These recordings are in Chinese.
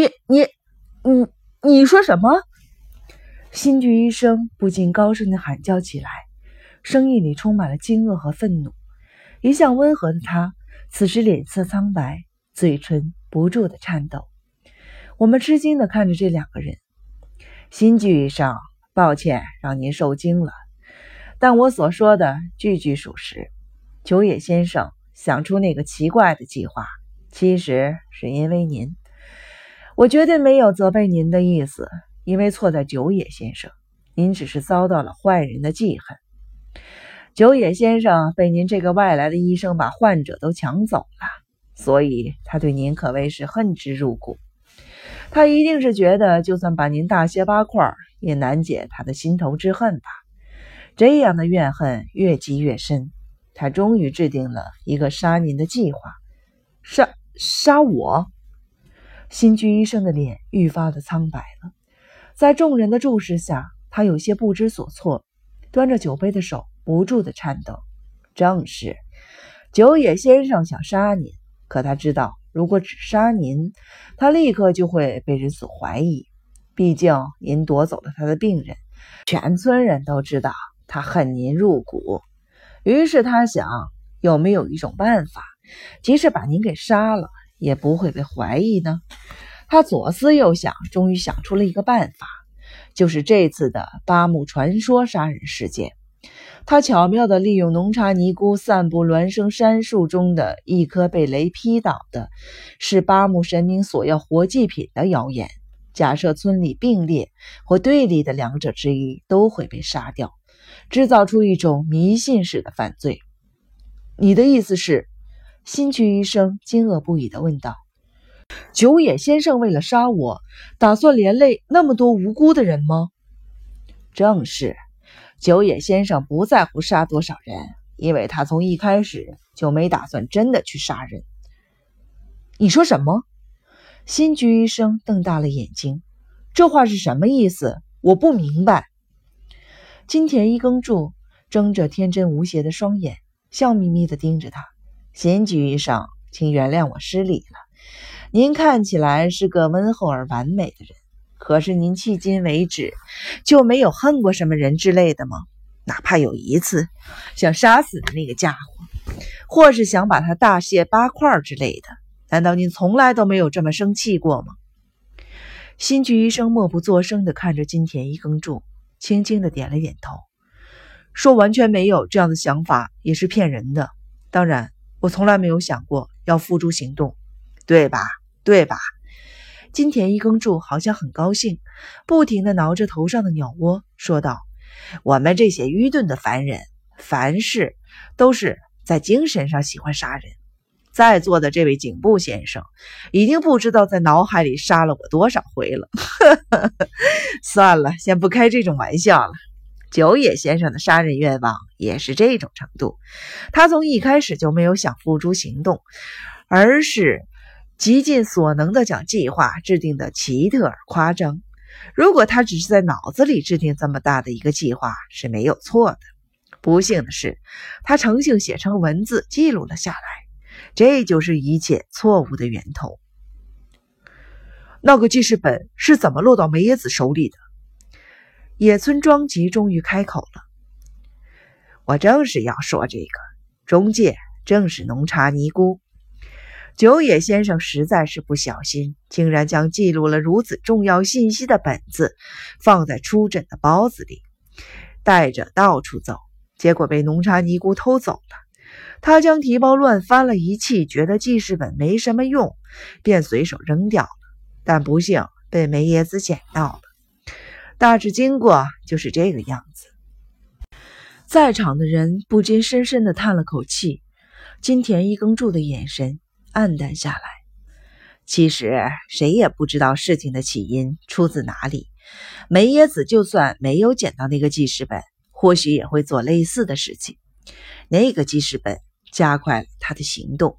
你你你你说什么？新剧医生不禁高声的喊叫起来，声音里充满了惊愕和愤怒。一向温和的他，此时脸色苍白，嘴唇不住的颤抖。我们吃惊的看着这两个人。新剧医生，抱歉让您受惊了，但我所说的句句属实。九野先生想出那个奇怪的计划，其实是因为您。我绝对没有责备您的意思。因为错在九野先生，您只是遭到了坏人的记恨。九野先生被您这个外来的医生把患者都抢走了，所以他对您可谓是恨之入骨。他一定是觉得，就算把您大卸八块，也难解他的心头之恨吧。这样的怨恨越积越深，他终于制定了一个杀您的计划。杀杀我？新居医生的脸愈发的苍白了。在众人的注视下，他有些不知所措，端着酒杯的手不住的颤抖。正是，九野先生想杀您，可他知道，如果只杀您，他立刻就会被人所怀疑。毕竟您夺走了他的病人，全村人都知道他恨您入骨。于是他想，有没有一种办法，即使把您给杀了，也不会被怀疑呢？他左思右想，终于想出了一个办法，就是这次的八木传说杀人事件。他巧妙地利用浓茶尼姑散布孪生杉树中的一棵被雷劈倒的，是八木神明所要活祭品的谣言。假设村里并列或对立的两者之一都会被杀掉，制造出一种迷信式的犯罪。你的意思是？新区医生惊愕不已地问道。九野先生为了杀我，打算连累那么多无辜的人吗？正是，九野先生不在乎杀多少人，因为他从一开始就没打算真的去杀人。你说什么？新居医生瞪大了眼睛，这话是什么意思？我不明白。金田一耕助睁着天真无邪的双眼，笑眯眯地盯着他。新居医生，请原谅我失礼了。您看起来是个温厚而完美的人，可是您迄今为止就没有恨过什么人之类的吗？哪怕有一次想杀死的那个家伙，或是想把他大卸八块之类的，难道您从来都没有这么生气过吗？新居医生默不作声地看着金田一耕助，轻轻地点了点头，说：“完全没有这样的想法，也是骗人的。当然，我从来没有想过要付诸行动，对吧？”对吧？金田一耕助好像很高兴，不停地挠着头上的鸟窝，说道：“我们这些愚钝的凡人，凡事都是在精神上喜欢杀人。在座的这位警部先生，已经不知道在脑海里杀了我多少回了。算了，先不开这种玩笑了。九野先生的杀人愿望也是这种程度，他从一开始就没有想付诸行动，而是……”极尽所能的将计划制定的奇特而夸张。如果他只是在脑子里制定这么大的一个计划是没有错的。不幸的是，他诚信写成文字记录了下来，这就是一切错误的源头。那个记事本是怎么落到梅野子手里的？野村庄吉终于开口了：“我正是要说这个，中介正是浓茶尼姑。”九野先生实在是不小心，竟然将记录了如此重要信息的本子放在出诊的包子里，带着到处走，结果被浓茶尼姑偷走了。他将提包乱翻了一气，觉得记事本没什么用，便随手扔掉了。但不幸被梅耶子捡到了。大致经过就是这个样子。在场的人不禁深深的叹了口气。金田一耕助的眼神。暗淡下来。其实谁也不知道事情的起因出自哪里。梅耶子就算没有捡到那个记事本，或许也会做类似的事情。那个记事本加快了他的行动，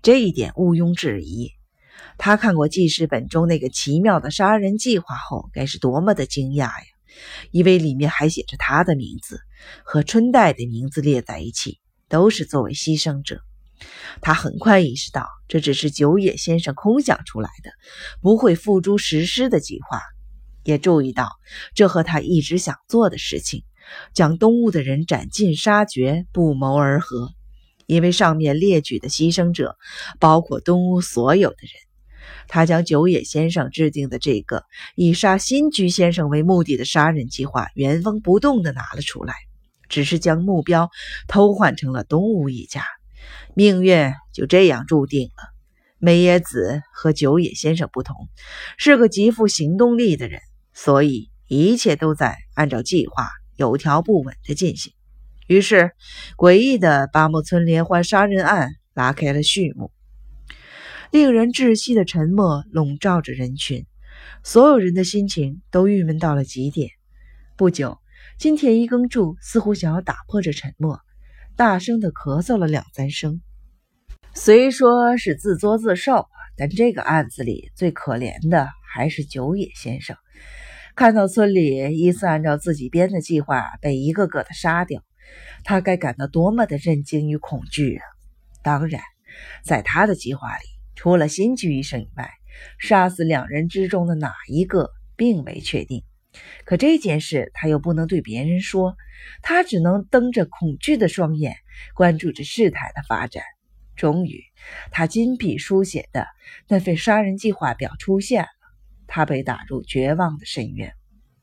这一点毋庸置疑。他看过记事本中那个奇妙的杀人计划后，该是多么的惊讶呀！因为里面还写着他的名字和春代的名字列在一起，都是作为牺牲者。他很快意识到，这只是九野先生空想出来的，不会付诸实施的计划。也注意到，这和他一直想做的事情——将东屋的人斩尽杀绝——不谋而合。因为上面列举的牺牲者，包括东屋所有的人。他将九野先生制定的这个以杀新居先生为目的的杀人计划原封不动地拿了出来，只是将目标偷换成了东屋一家。命运就这样注定了。美野子和九野先生不同，是个极富行动力的人，所以一切都在按照计划有条不紊地进行。于是，诡异的八木村连环杀人案拉开了序幕。令人窒息的沉默笼罩着人群，所有人的心情都郁闷到了极点。不久，金田一耕助似乎想要打破这沉默，大声地咳嗽了两三声。虽说是自作自受，但这个案子里最可怜的还是九野先生。看到村里依次按照自己编的计划被一个个的杀掉，他该感到多么的震惊与恐惧啊！当然，在他的计划里。除了新居医生以外，杀死两人之中的哪一个并未确定。可这件事他又不能对别人说，他只能瞪着恐惧的双眼，关注着事态的发展。终于，他金笔书写的那份杀人计划表出现了。他被打入绝望的深渊。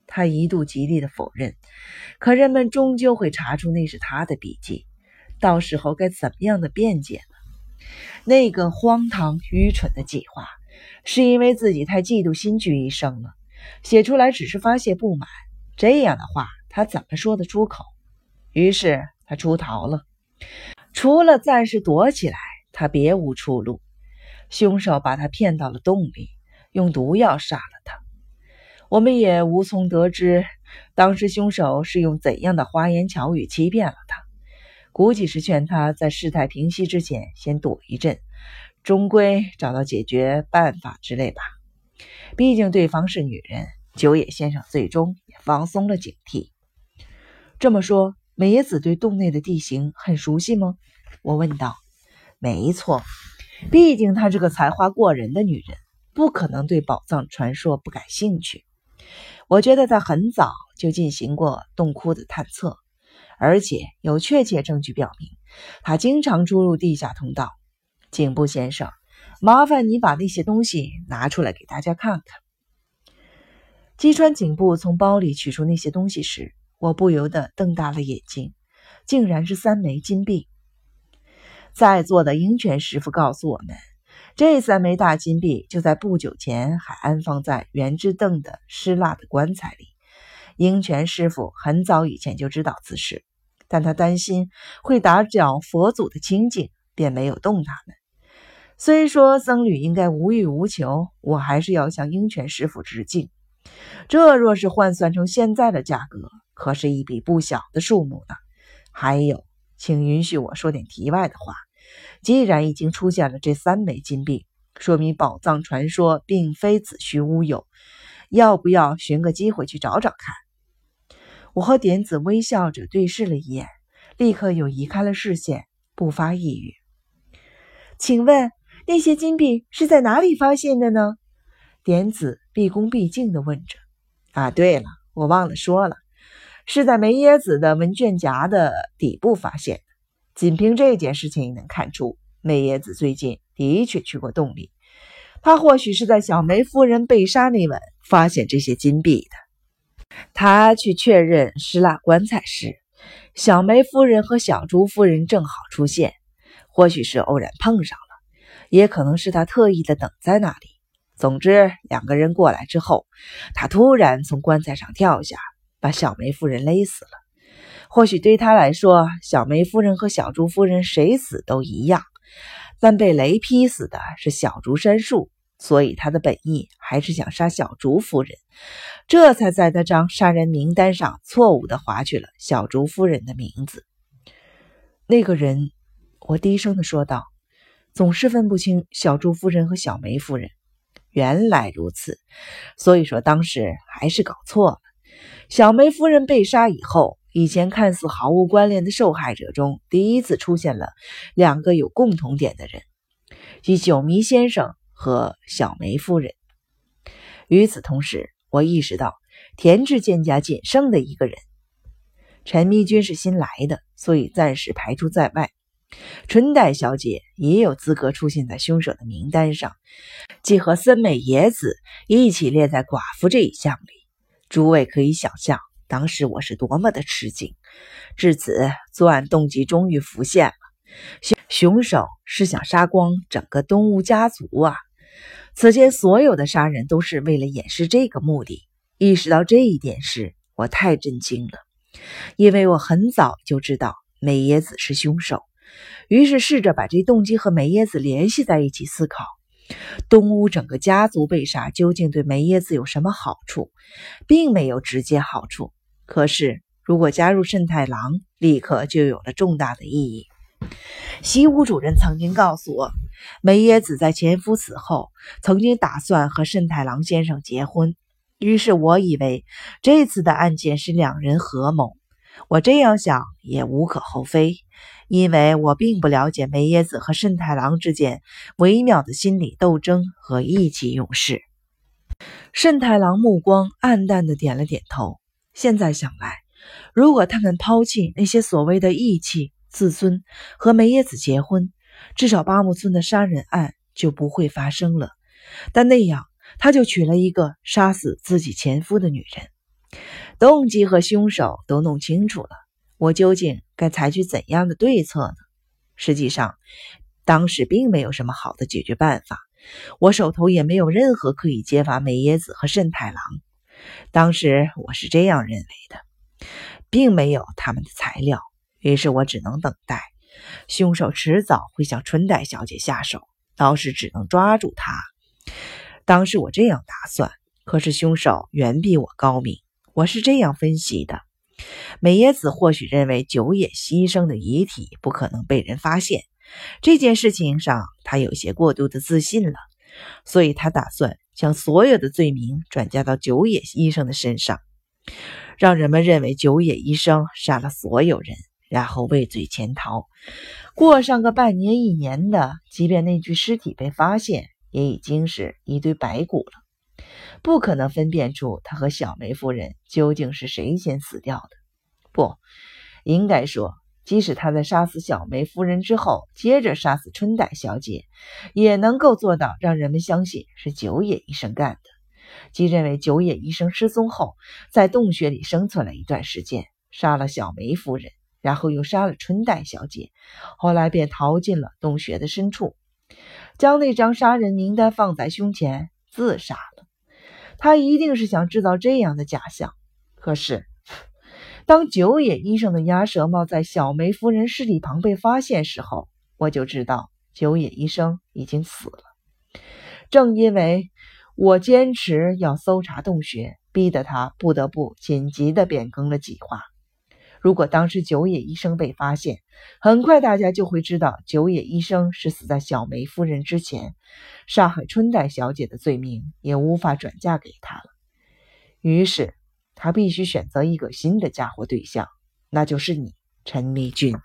他一度极力的否认，可人们终究会查出那是他的笔记。到时候该怎么样的辩解？那个荒唐愚蠢的计划，是因为自己太嫉妒新居医生了，写出来只是发泄不满。这样的话，他怎么说得出口？于是他出逃了。除了暂时躲起来，他别无出路。凶手把他骗到了洞里，用毒药杀了他。我们也无从得知，当时凶手是用怎样的花言巧语欺骗了他。估计是劝他在事态平息之前先躲一阵，终归找到解决办法之类吧。毕竟对方是女人，九野先生最终也放松了警惕。这么说，美野子对洞内的地形很熟悉吗？我问道。没错，毕竟她是个才华过人的女人，不可能对宝藏传说不感兴趣。我觉得她很早就进行过洞窟的探测。而且有确切证据表明，他经常出入地下通道。警部先生，麻烦你把那些东西拿出来给大家看看。击穿警部从包里取出那些东西时，我不由得瞪大了眼睛，竟然是三枚金币。在座的鹰泉师傅告诉我们，这三枚大金币就在不久前还安放在圆之凳的失蜡的棺材里。鹰泉师傅很早以前就知道此事。但他担心会打搅佛祖的清净，便没有动他们。虽说僧侣应该无欲无求，我还是要向鹰泉师傅致敬。这若是换算成现在的价格，可是一笔不小的数目呢。还有，请允许我说点题外的话。既然已经出现了这三枚金币，说明宝藏传说并非子虚乌有。要不要寻个机会去找找看？我和点子微笑着对视了一眼，立刻又移开了视线，不发一语。请问那些金币是在哪里发现的呢？点子毕恭毕敬地问着。啊，对了，我忘了说了，是在梅耶子的文卷夹的底部发现的。仅凭这件事情也，能看出梅耶子最近的确去过洞里。他或许是在小梅夫人被杀那晚发现这些金币的。他去确认失蜡棺材时，小梅夫人和小朱夫人正好出现，或许是偶然碰上了，也可能是他特意的等在那里。总之，两个人过来之后，他突然从棺材上跳下，把小梅夫人勒死了。或许对他来说，小梅夫人和小朱夫人谁死都一样，但被雷劈死的是小竹山树。所以他的本意还是想杀小竹夫人，这才在那张杀人名单上错误地划去了小竹夫人的名字。那个人，我低声地说道，总是分不清小竹夫人和小梅夫人。原来如此，所以说当时还是搞错了。小梅夫人被杀以后，以前看似毫无关联的受害者中，第一次出现了两个有共同点的人，即九迷先生和小梅夫人。与此同时，我意识到田志健家仅剩的一个人，陈密君是新来的，所以暂时排除在外。春代小姐也有资格出现在凶手的名单上，即和森美野子一起列在寡妇这一项里。诸位可以想象，当时我是多么的吃惊。至此，作案动机终于浮现了：凶凶手是想杀光整个东屋家族啊！此前所有的杀人都是为了掩饰这个目的。意识到这一点时，我太震惊了，因为我很早就知道美叶子是凶手。于是试着把这动机和梅耶子联系在一起思考：东屋整个家族被杀，究竟对梅耶子有什么好处？并没有直接好处。可是如果加入慎太郎，立刻就有了重大的意义。习武主任曾经告诉我，梅耶子在前夫死后，曾经打算和慎太郎先生结婚。于是我以为这次的案件是两人合谋。我这样想也无可厚非。因为我并不了解梅耶子和慎太郎之间微妙的心理斗争和意气用事。慎太郎目光暗淡的点了点头。现在想来，如果他们抛弃那些所谓的义气、自尊，和梅耶子结婚，至少八木村的杀人案就不会发生了。但那样，他就娶了一个杀死自己前夫的女人。动机和凶手都弄清楚了。我究竟该采取怎样的对策呢？实际上，当时并没有什么好的解决办法，我手头也没有任何可以揭发美野子和慎太郎。当时我是这样认为的，并没有他们的材料，于是我只能等待。凶手迟早会向春代小姐下手，到时只能抓住他。当时我这样打算，可是凶手远比我高明。我是这样分析的。美野子或许认为久野牺牲的遗体不可能被人发现，这件事情上他有些过度的自信了，所以他打算将所有的罪名转嫁到久野医生的身上，让人们认为久野医生杀了所有人，然后畏罪潜逃，过上个半年一年的，即便那具尸体被发现，也已经是一堆白骨了。不可能分辨出他和小梅夫人究竟是谁先死掉的。不，应该说，即使他在杀死小梅夫人之后，接着杀死春代小姐，也能够做到让人们相信是九野医生干的。即认为九野医生失踪后，在洞穴里生存了一段时间，杀了小梅夫人，然后又杀了春代小姐，后来便逃进了洞穴的深处，将那张杀人名单放在胸前，自杀了。他一定是想制造这样的假象。可是，当九野医生的鸭舌帽在小梅夫人尸体旁被发现时候，我就知道九野医生已经死了。正因为我坚持要搜查洞穴，逼得他不得不紧急地变更了计划。如果当时九野医生被发现，很快大家就会知道九野医生是死在小梅夫人之前，上海春代小姐的罪名也无法转嫁给他了。于是他必须选择一个新的嫁祸对象，那就是你，陈密君。